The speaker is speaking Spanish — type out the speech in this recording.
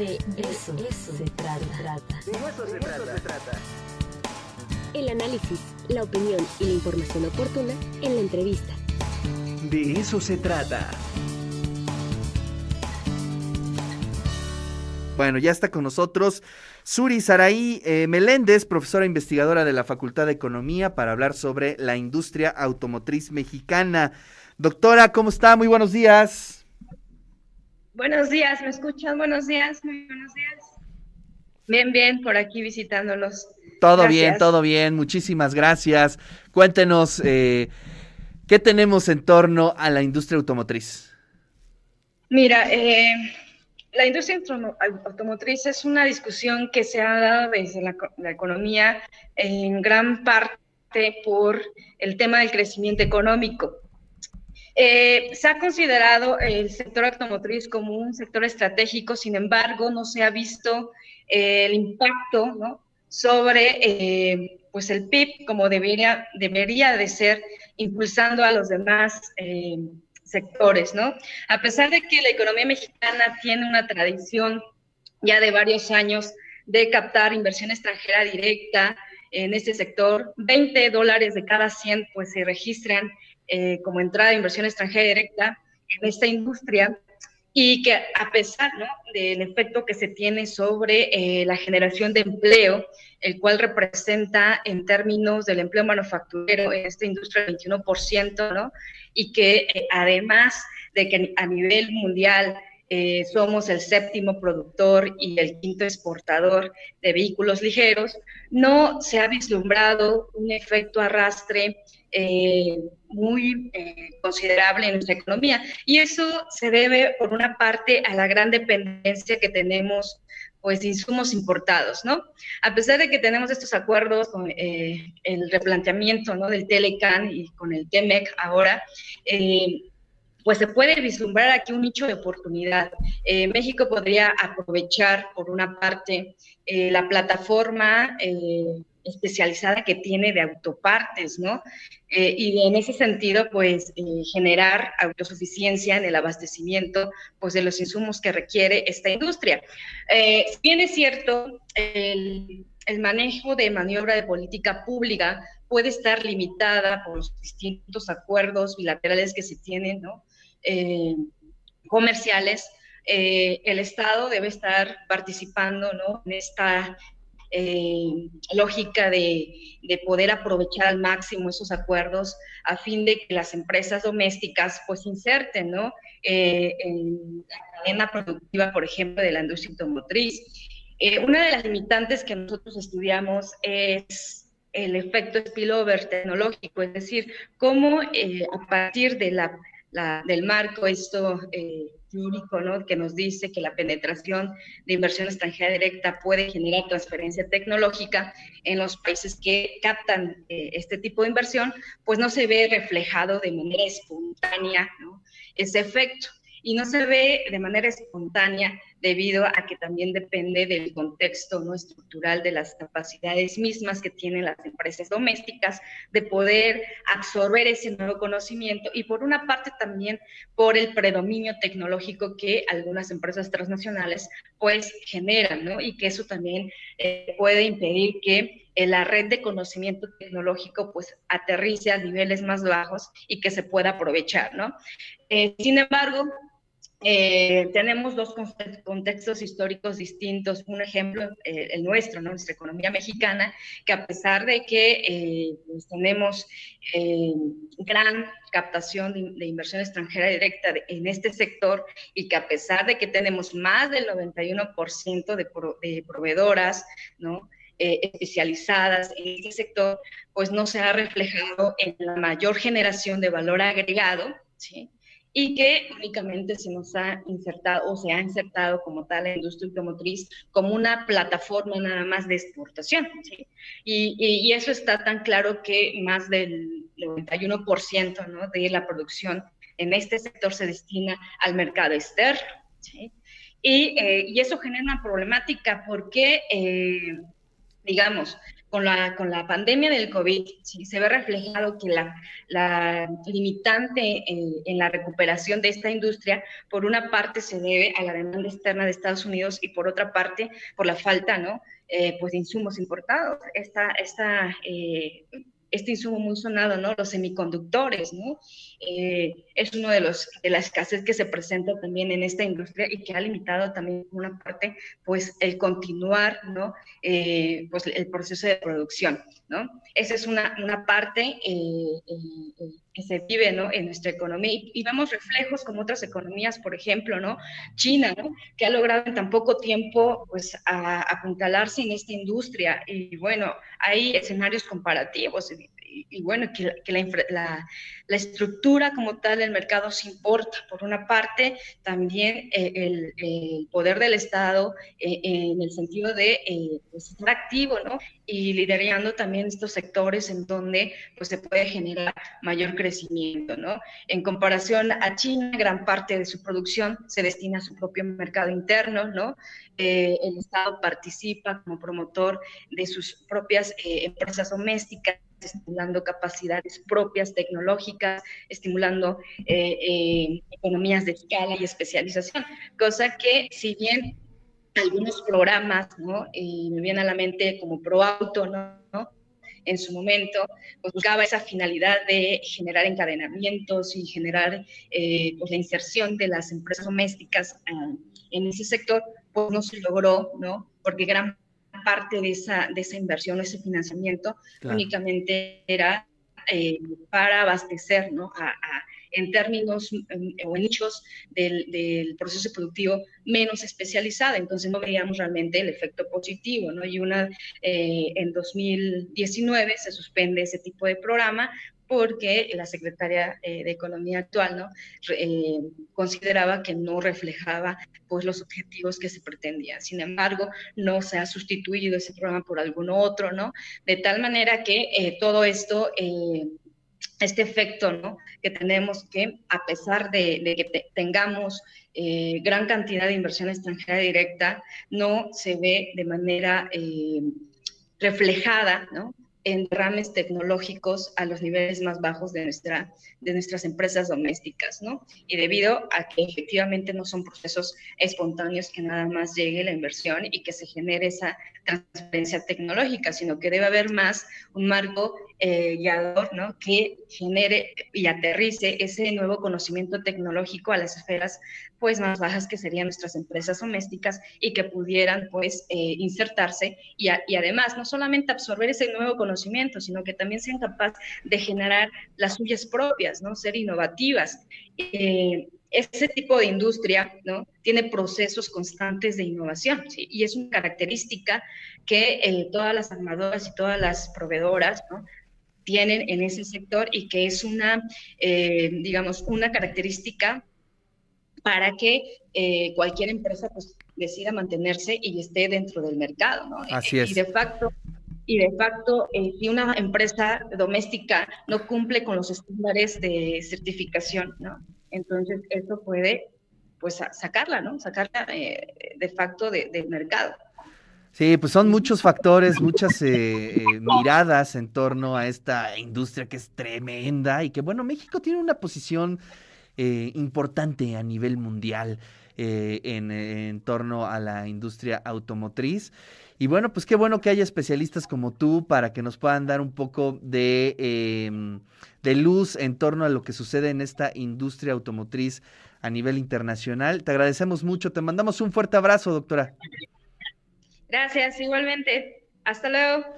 De eso, se, trata. De eso se trata. El análisis, la opinión y la información oportuna en la entrevista. De eso se trata. Bueno, ya está con nosotros Suri Saraí eh, Meléndez, profesora investigadora de la Facultad de Economía, para hablar sobre la industria automotriz mexicana. Doctora, ¿cómo está? Muy buenos días. Buenos días, ¿me escuchan? Buenos días, muy buenos días. Bien, bien, por aquí visitándolos. Todo bien, todo bien, muchísimas gracias. Cuéntenos, eh, ¿qué tenemos en torno a la industria automotriz? Mira, eh, la industria automotriz es una discusión que se ha dado desde la, economía en gran parte por el tema del crecimiento económico. Eh, se ha considerado el sector automotriz como un sector estratégico, sin embargo, no se ha visto eh, el impacto sobre eh, pues el PIB como debería, debería de ser, impulsando a los demás sectores, ¿no? A pesar de que la economía mexicana tiene una tradición ya de varios años de captar inversión extranjera directa en este sector, 20 dólares de cada 100 pues se registran eh, como entrada de inversión extranjera directa en esta industria y que a pesar ¿no? del efecto que se tiene sobre eh, la generación de empleo, el cual representa en términos del empleo manufacturero en esta industria el 21%, ¿no? y que eh, además de que a nivel mundial eh, somos el séptimo productor y el quinto exportador de vehículos ligeros, no se ha vislumbrado un efecto arrastre eh, muy considerable en nuestra economía. Y eso se debe, por una parte, a la gran dependencia que tenemos pues insumos importados, ¿no? A pesar de que tenemos estos acuerdos con eh, el replanteamiento, ¿no? Del Telecan y con el TEMEC ahora, eh, pues se puede vislumbrar aquí un nicho de oportunidad. Eh, México podría aprovechar, por una parte, la plataforma especializada que tiene de autopartes, ¿no? Eh, y en ese sentido, pues, eh, generar autosuficiencia en el abastecimiento, pues, de los insumos que requiere esta industria. Eh, si bien es cierto, el, el manejo de maniobra de política pública puede estar limitada por los distintos acuerdos bilaterales que se tienen, ¿no? Comerciales, el Estado debe estar participando ¿no? en esta eh, lógica de, poder aprovechar al máximo esos acuerdos a fin de que las empresas domésticas pues inserten ¿no? Eh, en la cadena productiva, por ejemplo, de la industria automotriz. Eh, una de las limitantes que nosotros estudiamos es el efecto spillover tecnológico, es decir, cómo a partir de la, del marco esto teórico, ¿no? que nos dice que la penetración de inversión extranjera directa puede generar transferencia tecnológica en los países que captan eh, este tipo de inversión, pues no se ve reflejado de manera espontánea ¿no? ese efecto y no se ve de manera espontánea debido a que también depende del contexto no estructural de las capacidades mismas que tienen las empresas domésticas de poder absorber ese nuevo conocimiento y por una parte también por el predominio tecnológico que algunas empresas transnacionales pues generan, ¿no? Y que eso también eh, puede impedir que eh, la red de conocimiento tecnológico pues aterrice a niveles más bajos y que se pueda aprovechar, ¿no? Eh, sin embargo, eh, tenemos dos contextos históricos distintos. Un ejemplo, eh, el nuestro, nuestra economía mexicana, que a pesar de que eh, pues tenemos gran captación de, inversión extranjera directa en este sector y que a pesar de que tenemos más del 91% de, de proveedoras, ¿no? especializadas en este sector, pues no se ha reflejado en la mayor generación de valor agregado, ¿sí? Y que únicamente se nos ha insertado o se ha insertado como tal la industria automotriz como una plataforma nada más de exportación. Y, y, eso está tan claro que más del 91% ¿no? de la producción en este sector se destina al mercado externo. Y, eh, y, eso genera una problemática porque, eh, digamos, con la, con la pandemia del COVID, se ve reflejado que la, la limitante en, la recuperación de esta industria, por una parte se debe a la demanda externa de Estados Unidos y por otra parte por la falta ¿no? Eh, pues de insumos importados. Esta, esta eh, este insumo muy sonado, ¿no? Los semiconductores, ¿no? Eh, es uno de los de la escasez que se presenta también en esta industria y que ha limitado también una parte, pues, el continuar, ¿no? Eh, pues el proceso de producción, ¿no? Esa es una, una parte eh, que se vive, ¿no? En nuestra economía y, vemos reflejos como otras economías, por ejemplo, ¿no? China, ¿no? Que ha logrado en tan poco tiempo, pues, apuntalarse en esta industria y bueno, hay escenarios comparativos y, bueno, que, la, la, estructura como tal del mercado se importa. Por una parte, también eh, el, poder del Estado eh, en el sentido de eh, pues, estar activo, ¿no? Y liderando también estos sectores en donde pues, se puede generar mayor crecimiento, ¿no? En comparación a China, gran parte de su producción se destina a su propio mercado interno, ¿no? el Estado participa como promotor de sus propias empresas domésticas estimulando capacidades propias tecnológicas, estimulando eh, eh, economías de escala y especialización, cosa que si bien algunos programas, ¿no? Y me viene a la mente como ProAuto, ¿no? en su momento, pues buscaba esa finalidad de generar encadenamientos y generar eh, pues la inserción de las empresas domésticas ah, en ese sector, pues no se logró, ¿no? Porque gran parte de esa, de esa inversión, ese financiamiento, únicamente era eh, para abastecer ¿no? a, en términos o en nichos del, del, proceso productivo menos especializado. Entonces no veíamos realmente el efecto positivo, ¿no? Y una, eh, en 2019 se suspende ese tipo de programa porque la secretaria eh, de Economía actual ¿no? Eh, consideraba que no reflejaba pues, los objetivos que se pretendían. Sin embargo, no se ha sustituido ese programa por algún otro, ¿no? De tal manera que eh, todo esto este efecto ¿no? que tenemos que, a pesar de, que tengamos gran cantidad de inversión extranjera directa, no se ve de manera reflejada ¿no? en rames tecnológicos a los niveles más bajos de, nuestra, de nuestras empresas domésticas, ¿no? Y debido a que efectivamente no son procesos espontáneos que nada más llegue la inversión y que se genere esa transferencia tecnológica, sino que debe haber más un marco eh, guiador, ¿no? Que genere y aterrice ese nuevo conocimiento tecnológico a las esferas pues más bajas que serían nuestras empresas domésticas y que pudieran pues eh, insertarse y, y, además no solamente absorber ese nuevo conocimiento, sino que también sean capaces de generar las suyas propias, ¿no? Ser innovativas. Eh, ese tipo de industria ¿no? tiene procesos constantes de innovación ¿sí? y es una característica que eh, todas las armadoras y todas las proveedoras ¿no? Tienen en ese sector y que es una, eh, digamos, una característica para que eh, cualquier empresa pues, decida mantenerse y esté dentro del mercado. ¿no? Así es. Y de facto, y de facto, si una empresa doméstica no cumple con los estándares de certificación, ¿no? entonces eso puede pues sacarla, ¿no? Sacarla eh, de facto del mercado. Sí, pues son muchos factores, muchas eh, eh, miradas en torno a esta industria que es tremenda y que, bueno, México tiene una posición importante a nivel mundial en, en, torno a la industria automotriz. Y bueno, pues qué bueno que haya especialistas como tú para que nos puedan dar un poco de, em, de luz en torno a lo que sucede en esta industria automotriz a nivel internacional. Te agradecemos mucho, te mandamos un fuerte abrazo, doctora. Gracias, igualmente. Hasta luego.